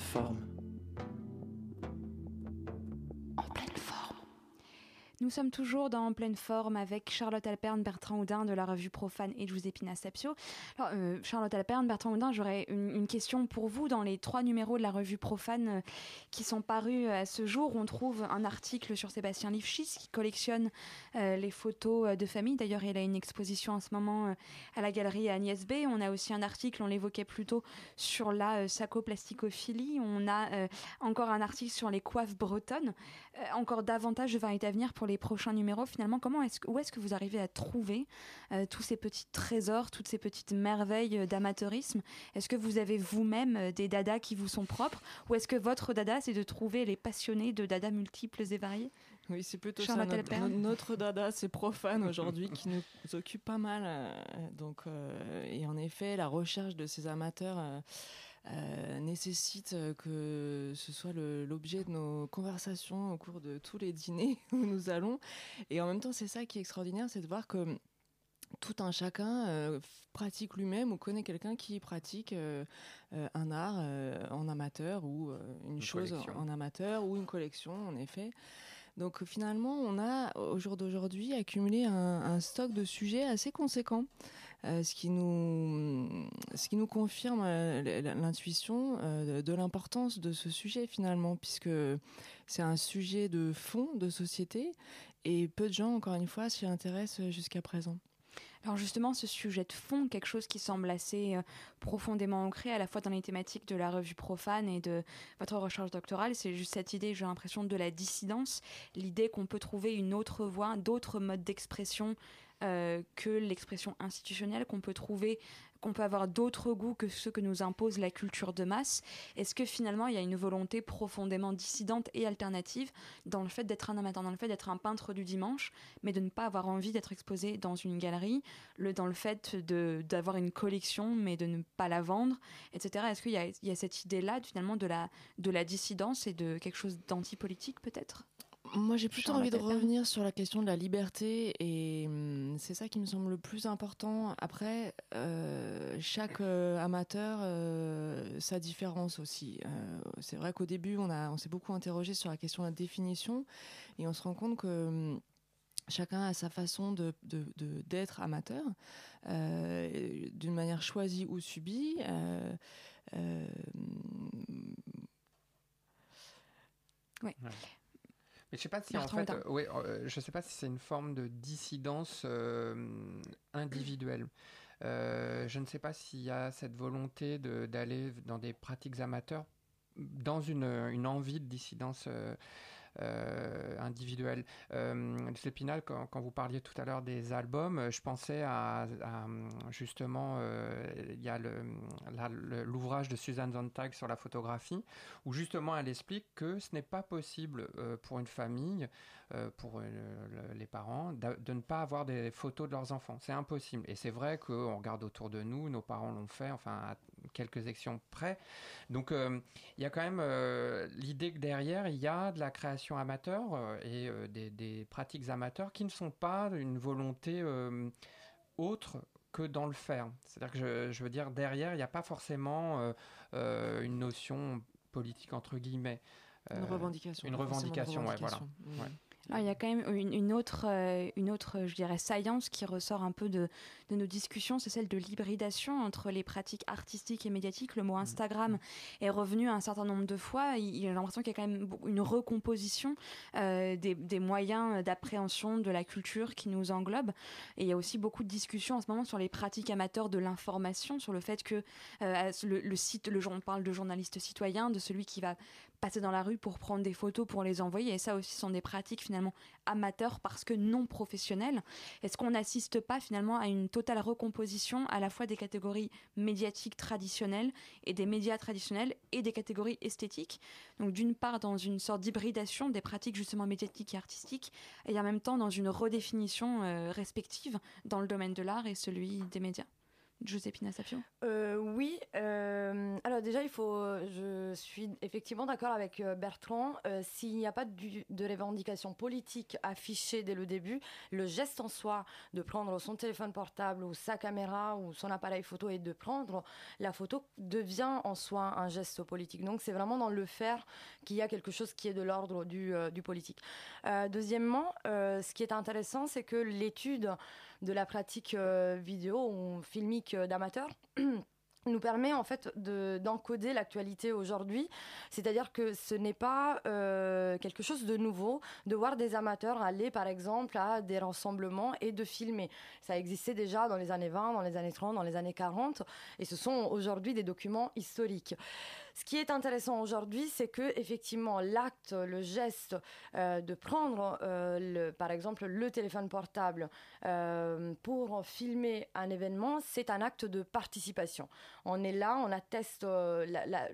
Speaker 9: forme.
Speaker 1: Nous sommes toujours dans pleine forme avec Charlotte Alperne, Bertrand Houdin de la revue Profane et Giuseppina Sapio. Alors, euh, Charlotte Alperne, Bertrand Houdin, j'aurais une, question pour vous. Dans les trois numéros de la revue Profane euh, qui sont parus à ce jour, on trouve un article sur Sébastien Lifschitz qui collectionne euh, les photos de famille. D'ailleurs, il a une exposition en ce moment à la galerie Agnès B. On a aussi un article, on l'évoquait plus tôt, sur la sacoplasticophilie. On a encore un article sur les coiffes bretonnes. Encore davantage de variétés à venir pour les prochains numéros, finalement, comment est-ce, où est-ce que vous arrivez à trouver euh, tous ces petits trésors, toutes ces petites merveilles euh, d'amateurisme? Est-ce que vous avez vous-même euh, des dadas qui vous sont propres? Ou est-ce que votre dada, c'est de trouver les passionnés de dadas multiples et variés?
Speaker 7: Oui, c'est plutôt ça. Notre, dada, c'est profane aujourd'hui, qui nous occupe pas mal. donc, et en effet, la recherche de ces amateurs euh, nécessite que ce soit l'objet de nos conversations au cours de tous les dîners où nous allons. Et en même temps, c'est ça qui est extraordinaire, c'est de voir que tout un chacun euh, pratique lui-même ou connaît quelqu'un qui pratique euh, un art en amateur ou une, chose en amateur ou une collection en effet. Donc finalement, on a au jour d'aujourd'hui accumulé un, stock de sujets assez conséquent. Euh, ce, qui nous, ce qui nous confirme euh, l'intuition euh, de l'importance de ce sujet finalement, puisque c'est un sujet de fond de société et peu de gens, encore une fois, s'y intéressent jusqu'à présent.
Speaker 1: Alors justement, ce sujet de fond, quelque chose qui semble assez profondément ancré à la fois dans les thématiques de la revue profane et de votre recherche doctorale, c'est juste cette idée, j'ai l'impression, de la dissidence, l'idée qu'on peut trouver une autre voie, d'autres modes d'expression euh, que l'expression institutionnelle qu'on peut trouver qu'on peut avoir d'autres goûts que ceux que nous impose la culture de masse Est-ce que finalement il y a une volonté profondément dissidente et alternative dans le fait d'être un amateur, dans le fait d'être un peintre du dimanche, mais de ne pas avoir envie d'être exposé dans une galerie, le, dans le fait d'avoir une collection, mais de ne pas la vendre, etc. Est-ce qu'il y, y a, cette idée-là finalement de la, de la dissidence et de quelque chose d'antipolitique peut-être?
Speaker 7: Moi, j'ai plutôt envie de revenir sur la question de la liberté et hum, c'est ça qui me semble le plus important. Après, euh, chaque euh, amateur, euh, sa différence aussi. c'est vrai qu'au début, on, a, on s'est beaucoup interrogé sur la question de la définition et on se rend compte que hum, chacun a sa façon de, d'être amateur, d'une manière choisie ou subie.
Speaker 1: oui.
Speaker 5: Mais je sais pas si en fait, euh, euh, je sais pas si c'est une forme de dissidence euh, individuelle. je ne sais pas s'il y a cette volonté d'aller dans des pratiques amateurs dans une, une envie de dissidence euh, individuelle. Euh, Épinal, quand, quand, vous parliez tout à l'heure des albums, je pensais à, justement, euh, il y a l'ouvrage de Suzanne Zontag sur la photographie, où justement elle explique que ce n'est pas possible euh, pour une famille, pour les parents, de, ne pas avoir des photos de leurs enfants. C'est impossible. Et c'est vrai qu'on regarde autour de nous, nos parents l'ont fait, enfin quelques actions près. Donc euh, il y a quand même euh, l'idée que derrière, il y a de la création amateur euh, et des, pratiques amateurs qui ne sont pas une volonté autre que dans le faire. C'est-à-dire que je, veux dire, derrière, il n'y a pas forcément une notion politique entre guillemets.
Speaker 7: une revendication.
Speaker 5: Une revendication, ouais, voilà. Mmh.
Speaker 1: Il y a quand même une, autre, euh, une autre, je dirais, saillance qui ressort un peu de, de nos discussions, c'est celle de l'hybridation entre les pratiques artistiques et médiatiques. Le mot. Instagram est revenu un certain nombre de fois. Il, a l'impression qu'il y a quand même une recomposition euh, des, des, moyens d'appréhension de la culture qui nous englobe. Et il y a aussi beaucoup de discussions en ce moment sur les pratiques amateurs de l'information, sur le fait que euh, le, le, site, le, on parle de journaliste citoyen, de celui qui va passer dans la rue pour prendre des photos, pour les envoyer. Et ça aussi sont des pratiques finalement amateurs parce que non professionnelles. Est-ce qu'on n'assiste pas finalement à une totale recomposition à la fois des catégories médiatiques traditionnelles et des médias traditionnels et des catégories esthétiques? Donc d'une part dans une sorte d'hybridation des pratiques justement médiatiques et artistiques et en même temps dans une redéfinition euh, respective dans le domaine de l'art et celui des médias. Joséphine Sapio
Speaker 8: euh, Oui. Euh, alors, déjà, il faut. Je suis effectivement d'accord avec Bertrand. S'il n'y a pas de revendication politique affichée dès le début, le geste en soi de prendre son téléphone portable ou sa caméra ou son appareil photo et de prendre la photo devient en soi un geste politique. Donc c'est vraiment dans le faire qu'il y a quelque chose qui est de l'ordre du, politique. deuxièmement, ce qui est intéressant, c'est que l'étude de la pratique vidéo ou filmique d'amateurs nous permet en fait d'encoder l'actualité aujourd'hui. C'est-à-dire que ce n'est pas euh, quelque chose de nouveau de voir des amateurs aller par exemple à des rassemblements et de filmer. Ça existait déjà dans les années 20, dans les années 30, dans les années 40 et ce sont aujourd'hui des documents historiques. Ce qui est intéressant aujourd'hui, c'est que effectivement l'acte, le geste euh, de prendre, euh, le, par exemple, le téléphone portable euh, pour filmer un événement, c'est un acte de participation. On est là, on atteste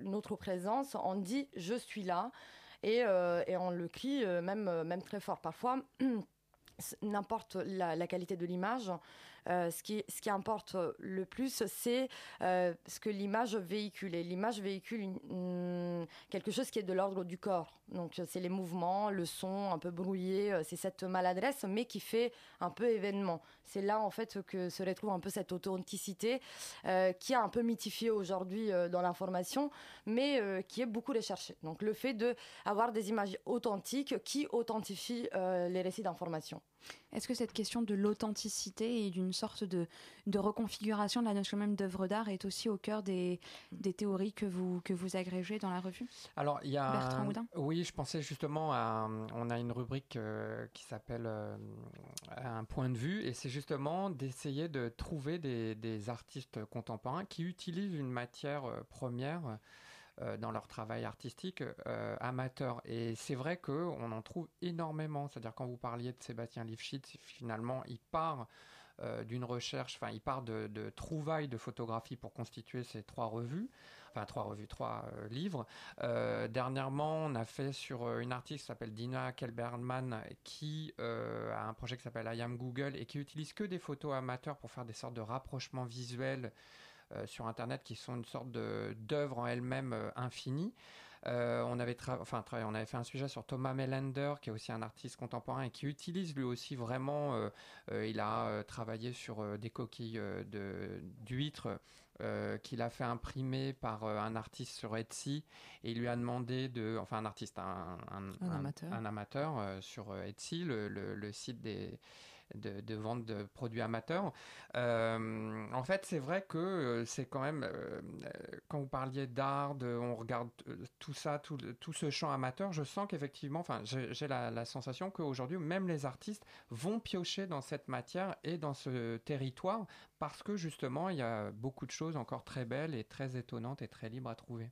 Speaker 8: notre présence, on dit je suis là. Et, et on le crie même, même très fort. Parfois, n'importe la, qualité de l'image, euh, ce, qui, importe le plus, c'est euh, ce que l'image véhicule. Et l'image véhicule quelque chose qui est de l'ordre du corps. Donc, c'est les mouvements, le son un peu brouillé, euh, c'est cette maladresse, mais qui fait un peu événement. C'est là, en fait, que se retrouve un peu cette authenticité qui est un peu mythifiée aujourd'hui dans l'information, mais qui est beaucoup recherchée. Donc, le fait d'avoir des images authentiques qui authentifient les récits d'information.
Speaker 1: Est-ce que cette question de l'authenticité et d'une sorte de, reconfiguration de la notion même d'œuvre d'art est aussi au cœur des, théories que vous, que vous agrégez dans la revue?
Speaker 5: Alors, il y a. Bertrand Oui, je pensais justement à. On a une rubrique euh, qui s'appelle euh, Un point de vue, et c'est justement d'essayer de trouver des, artistes contemporains qui utilisent une matière euh, première euh, dans leur travail artistique euh, amateur. Et c'est vrai qu'on en trouve énormément. C'est-à-dire quand vous parliez de Sébastien Lifshitz, finalement, il part euh, d'une recherche, enfin, il part de, trouvailles de photographie pour constituer ces trois revues enfin trois revues, trois livres. dernièrement, on a fait sur une artiste qui s'appelle Dina Kelberman qui a un projet qui s'appelle I Am Google et qui utilise que des photos amateurs pour faire des sortes de rapprochements visuels sur Internet qui sont une sorte d'œuvre en elle-même euh, infinie. Euh, on, avait enfin, on avait fait un sujet sur Thomas Melander, qui est aussi un artiste contemporain et qui utilise lui aussi vraiment. il a travaillé sur des coquilles d'huîtres qu'il a fait imprimer par un artiste sur Etsy et il lui a demandé de, enfin un artiste, un, amateur, sur Etsy, le site des de, vente de produits amateurs. Euh, en fait, c'est vrai que euh, c'est quand même, euh, quand vous parliez d'art, on regarde tout ça, tout, ce champ amateur, je sens qu'effectivement, enfin, j'ai la, la, sensation qu'aujourd'hui, même les artistes vont piocher dans cette matière et dans ce territoire parce que justement, il y a beaucoup de choses encore très belles et très étonnantes et très libres à trouver.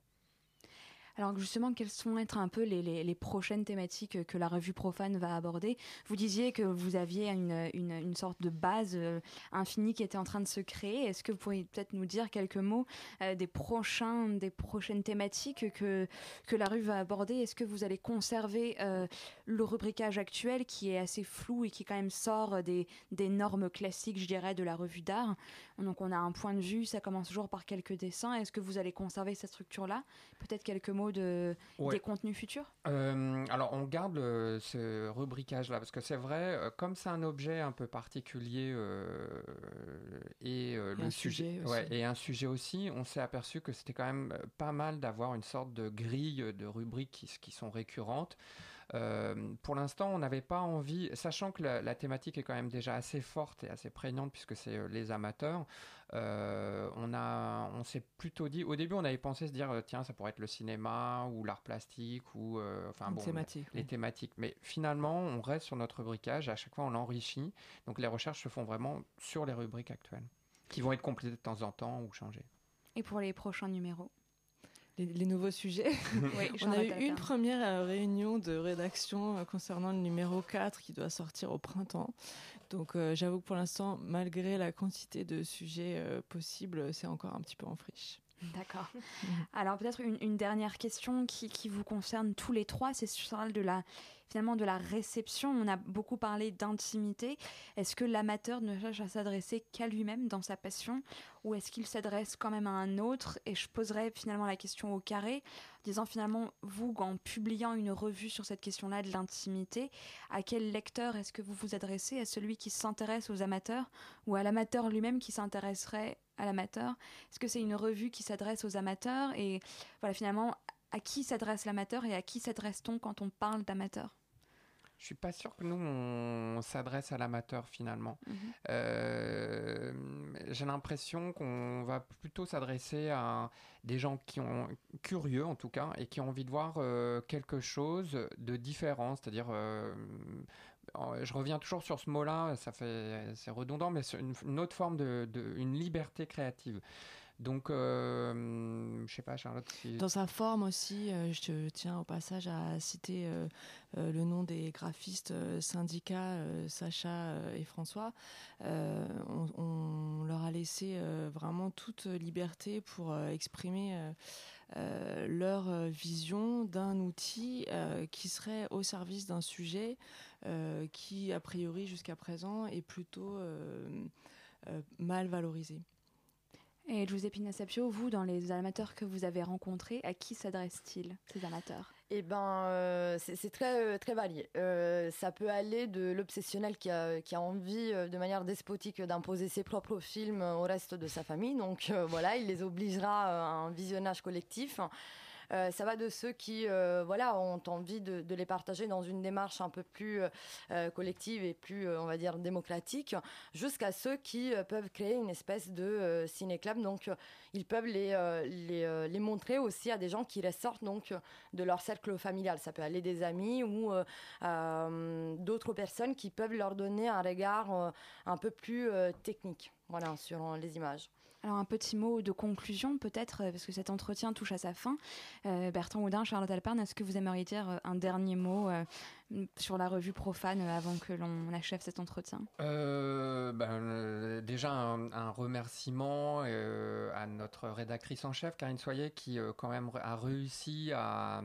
Speaker 1: Alors justement, quelles sont être un peu les, prochaines thématiques que la revue Profane va aborder? Vous disiez que vous aviez une, une, sorte de base euh, infinie qui était en train de se créer. Est-ce que vous pourriez peut-être nous dire quelques mots euh, des, prochains, des prochaines thématiques que, que la revue va aborder? Est-ce que vous allez conserver euh, le rubricage actuel qui est assez flou et qui quand même sort des, des normes classiques, je dirais, de la revue d'art? Donc on a un point de vue, ça commence toujours par quelques dessins. Est-ce que vous allez conserver cette structure-là? Peut-être quelques mots de, des contenus futurs?
Speaker 5: Euh, Alors, on garde ce rubricage-là, parce que c'est vrai, euh, comme c'est un objet un peu particulier euh, et, le sujet, et un sujet aussi, on s'est aperçu que c'était quand même pas mal d'avoir une sorte de grille de rubriques qui, qui sont récurrentes. Euh, pour l'instant, on n'avait pas envie, sachant que la, thématique est quand même déjà assez forte et assez prégnante puisque c'est euh, les amateurs. Euh, on a, on s'est plutôt dit, au début, on avait pensé se dire, tiens, ça pourrait être le cinéma ou l'art plastique ou enfin bon, les thématiques. Mais finalement, on reste sur notre rubricage. À chaque fois, on l'enrichit. Donc, les recherches se font vraiment sur les rubriques actuelles, qui vont être complétées de temps en temps ou changées.
Speaker 1: Et pour les prochains numéros?
Speaker 7: Les, nouveaux sujets. on a eu une première euh, réunion de rédaction euh, concernant le numéro 4 qui doit sortir au printemps. Donc euh, j'avoue que pour l'instant, malgré la quantité de sujets possibles, c'est encore un petit peu en friche.
Speaker 1: D'accord. Alors peut-être une, dernière question qui, qui, vous concerne tous les trois, c'est sur celle de la finalement de la réception. On a beaucoup parlé d'intimité. Est-ce que l'amateur ne cherche à s'adresser qu'à lui-même dans sa passion ou est-ce qu'il s'adresse quand même à un autre Et je poserai finalement la question au carré, disant finalement, vous, en publiant une revue sur cette question-là de l'intimité, à quel lecteur est-ce que vous vous adressez? À celui qui s'intéresse aux amateurs ou à l'amateur lui-même qui s'intéresserait à l'amateur? Est-ce que c'est une revue qui s'adresse aux amateurs? Et voilà, finalement, à qui s'adresse l'amateur et à qui s'adresse-t-on quand on parle d'amateur?
Speaker 5: Je suis pas sûr que nous on, s'adresse à l'amateur finalement. Mhm. Euh, j'ai l'impression qu'on va plutôt s'adresser à des gens qui ont curieux en tout cas et qui ont envie de voir euh, quelque chose de différent, c'est-à-dire euh, je reviens toujours sur ce mot-là, ça fait c'est redondant, mais c'est une, autre forme de, de, une liberté créative. Donc, euh, je sais pas, Charlotte.
Speaker 7: Dans sa forme aussi, euh, je tiens au passage à citer euh, le nom des graphistes syndicats, Sacha et François. On, leur a laissé vraiment toute liberté pour exprimer leur vision d'un outil qui serait au service d'un sujet qui, a priori, jusqu'à présent, est plutôt mal valorisé.
Speaker 1: Et Giuseppe Sapio, vous, dans les amateurs que vous avez rencontrés, à qui s'adressent-ils, ces amateurs?
Speaker 8: Eh ben, euh, c'est très, euh, très varié. Euh, ça peut aller de l'obsessionnel qui a, qui a envie, de manière despotique, d'imposer ses propres films au reste de sa famille. Donc voilà, il les obligera à un visionnage collectif. Euh, ça va de ceux qui euh, voilà, ont envie de, les partager dans une démarche un peu plus euh, collective et plus, on va dire, démocratique, jusqu'à ceux qui peuvent créer une espèce de ciné-club. Donc, ils peuvent les, les, les, montrer aussi à des gens qui ressortent donc, de leur cercle familial. Ça peut aller des amis ou d'autres personnes qui peuvent leur donner un regard un peu plus technique voilà, sur les images.
Speaker 1: Alors un petit mot de conclusion peut-être, euh, parce que cet entretien touche à sa fin. Euh, Bertrand Houdin, Charlotte Alperne, est-ce que vous aimeriez dire euh, un dernier mot sur la revue Profane avant que l'on achève cet entretien?
Speaker 5: Ben, Déjà un, remerciement à notre rédactrice en chef, Karine Soyer, qui quand même a réussi à,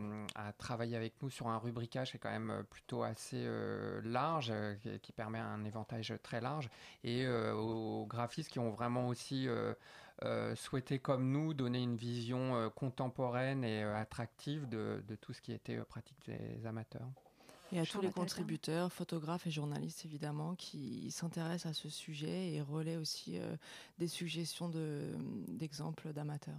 Speaker 5: travailler avec nous sur un rubricage qui est quand même plutôt assez large, qui, permet un éventail très large, et aux graphistes qui ont vraiment aussi euh, souhaité comme nous donner une vision euh, contemporaine et euh, attractive de, tout ce qui était pratique des amateurs.
Speaker 7: Et à tous les contributeurs, photographes et journalistes évidemment, qui s'intéressent à ce sujet et relaient aussi des suggestions d'exemples d'amateurs.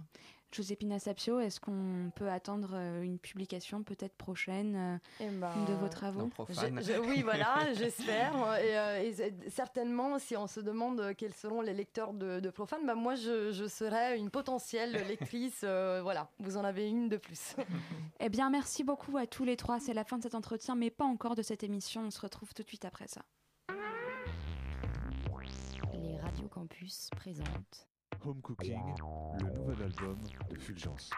Speaker 1: Joséphine Sapio, est-ce qu'on peut attendre euh, une publication peut-être prochaine euh, eh ben, de vos travaux
Speaker 8: Oui, voilà, j'espère. Euh, et, certainement, si on se demande quels seront les lecteurs de, de Profane, bah, moi, je, je, serai une potentielle lectrice. voilà, vous en avez une de plus.
Speaker 1: eh bien, merci beaucoup à tous les trois. C'est la fin de cet entretien, mais pas encore de cette émission. On se retrouve tout de suite après ça.
Speaker 10: Les Radio Campus présentent
Speaker 11: Home Cooking, le nouvel album de Fulgence.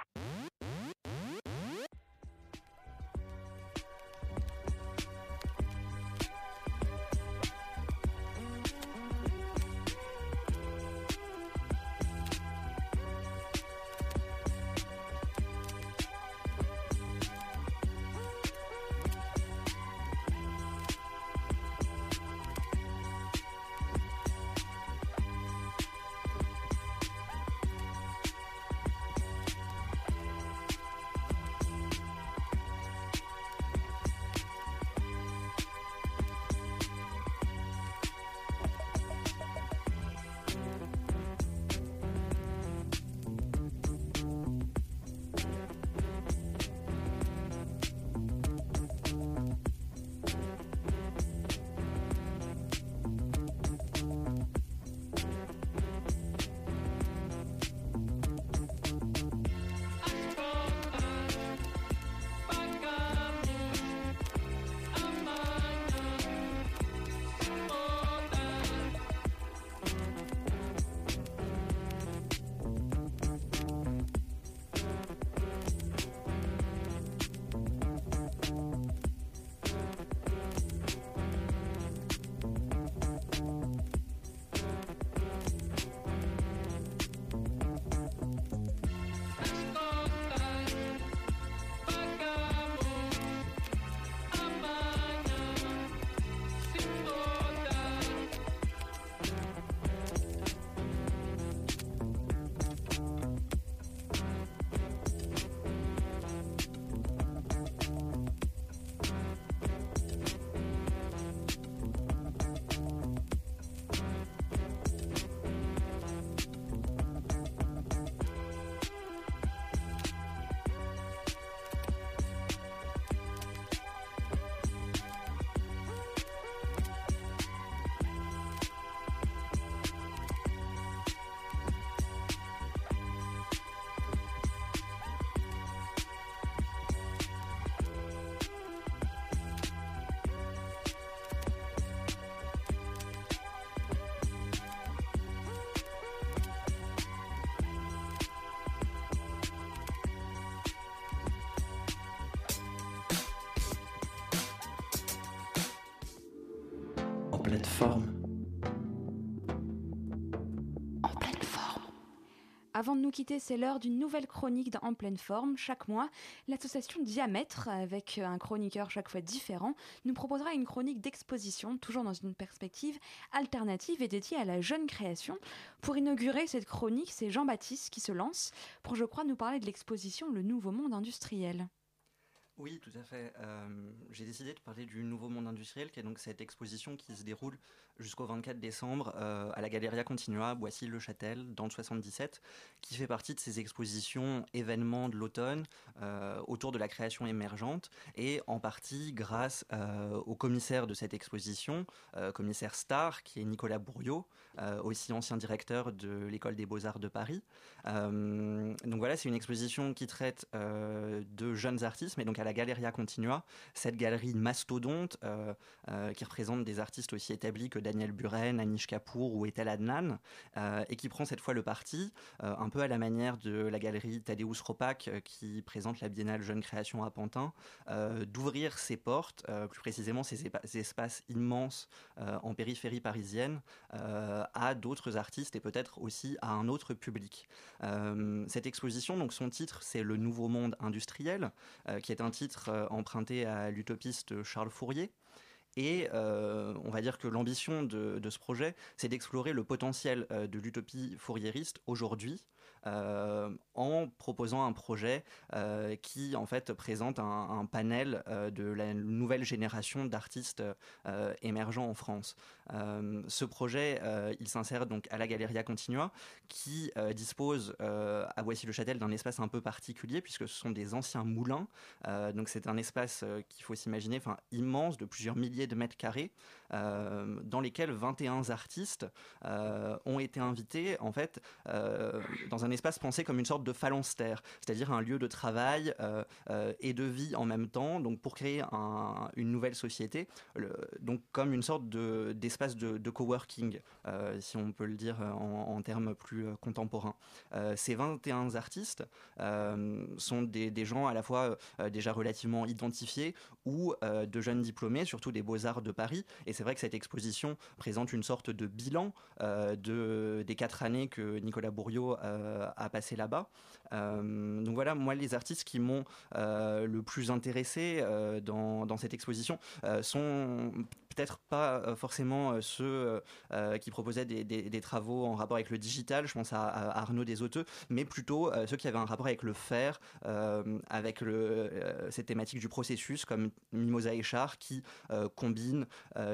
Speaker 1: En pleine forme. Avant de nous quitter, c'est l'heure d'une nouvelle chronique En pleine forme. Chaque mois, l'association Diamètre, avec un chroniqueur chaque fois différent, nous proposera une chronique d'exposition, toujours dans une perspective alternative et dédiée à la jeune création. Pour inaugurer cette chronique, c'est Jean-Baptiste qui se lance pour, je crois, nous parler de l'exposition Le Nouveau Monde Industriel.
Speaker 12: Oui, tout à fait. Euh, j'ai décidé de parler du Nouveau Monde Industriel, qui est donc cette exposition qui se déroule jusqu'au 24 décembre euh, à la Galeria Continua à Boissy-le-Châtel, dans le 77, qui fait partie de ces expositions événements de l'automne euh, autour de la création émergente, et en partie grâce au commissaire de cette exposition, commissaire Star, qui est Nicolas Bourriot, aussi ancien directeur de l'École des Beaux-Arts de Paris. donc voilà, c'est une exposition qui traite de jeunes artistes, mais donc la Galeria Continua, cette galerie mastodonte euh, euh, qui représente des artistes aussi établis que Daniel Buren, Anish Kapoor ou Etel Adnan, euh, et qui prend cette fois le parti, un peu à la manière de la galerie Tadeusz Ropak qui présente la Biennale Jeune Création à Pantin, d'ouvrir ses portes, plus précisément ces, espaces immenses en périphérie parisienne, à d'autres artistes et peut-être aussi à un autre public. cette exposition, donc son titre, c'est Le Nouveau Monde Industriel, qui est un titre euh, emprunté à l'utopiste Charles Fourier. Et euh, on va dire que l'ambition de, ce projet, c'est d'explorer le potentiel euh, de l'utopie fouriériste aujourd'hui, euh, en proposant un projet euh, qui en fait présente un, panel euh, de la nouvelle génération d'artistes émergents en France. ce projet, il s'insère donc à la Galeria Continua, qui dispose à Boissy-le-Châtel d'un espace un peu particulier puisque ce sont des anciens moulins. donc c'est un espace qu'il faut s'imaginer, enfin immense, de plusieurs milliers de mètres carrés, dans lesquels 21 artistes ont été invités en fait dans un espace pensé comme une sorte de phalanstère, c'est-à-dire un lieu de travail euh, euh, et de vie en même temps, donc pour créer une nouvelle société, donc comme une sorte d'espace de, coworking, euh, si on peut le dire en, termes plus contemporains. ces 21 artistes sont des, gens à la fois déjà relativement identifiés ou de jeunes diplômés, surtout des beaux-arts de Paris, et c'est vrai que cette exposition présente une sorte de bilan de, des quatre années que Nicolas Bourriot à passer là-bas. Euh, donc voilà, moi les artistes qui m'ont euh, le plus intéressé euh, dans, cette exposition sont peut-être pas forcément ceux qui proposaient des, travaux en rapport avec le digital, je pense à, Arnaud Desoteux, mais plutôt ceux qui avaient un rapport avec le faire, avec cette thématique du processus, comme Mimosa Echar, qui combine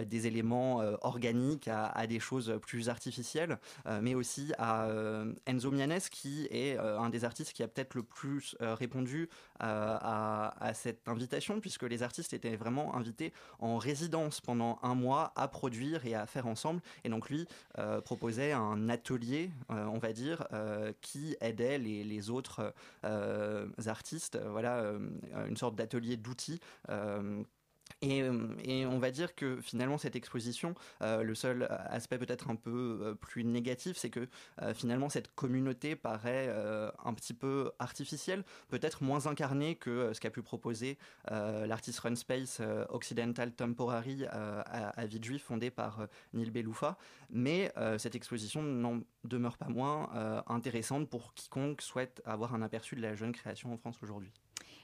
Speaker 12: des éléments organiques à, des choses plus artificielles, mais aussi à Enzo Mianes, qui est un des artistes qui a peut-être le plus répondu à, à cette invitation, puisque les artistes étaient vraiment invités en résidence pendant un mois à produire et à faire ensemble. Et donc lui euh, proposait un atelier, euh, on va dire, euh, qui aidait les, autres artistes. Voilà, une sorte d'atelier d'outils euh, et, on va dire que finalement cette exposition, euh, le seul aspect peut-être un peu euh, plus négatif, c'est que finalement cette communauté paraît un petit peu artificielle, peut-être moins incarnée que ce qu'a pu proposer l'artiste Run Space Occidental Temporary à, à Villejuif, fondé par Neil Beloufa. Mais cette exposition n'en demeure pas moins intéressante pour quiconque souhaite avoir un aperçu de la jeune création en France aujourd'hui.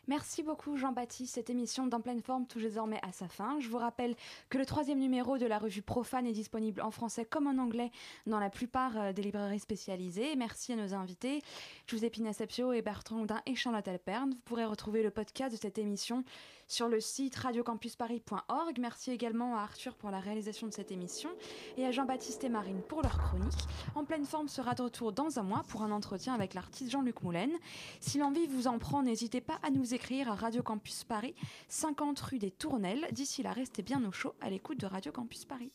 Speaker 1: Merci beaucoup Jean-Baptiste. Cette émission d'En pleine forme touche désormais à sa fin. Je vous rappelle que le troisième numéro de la revue Profane est disponible en français comme en anglais dans la plupart euh, des librairies spécialisées. Merci à nos invités, Giuseppe Sepio et Bertrand Houdin et Charlotte Alperne. Vous pourrez retrouver le podcast de cette émission sur le site radiocampusparis.org. Merci également à Arthur pour la réalisation de cette émission et à Jean-Baptiste et Marine pour leur chronique. En pleine forme sera de retour dans un mois pour un entretien avec l'artiste Jean-Luc Moulin. Si l'envie vous en prend, n'hésitez pas à nous écrire à Radio Campus Paris, 50 rue des Tournelles. D'ici là, restez bien au chaud à l'écoute de Radio Campus Paris.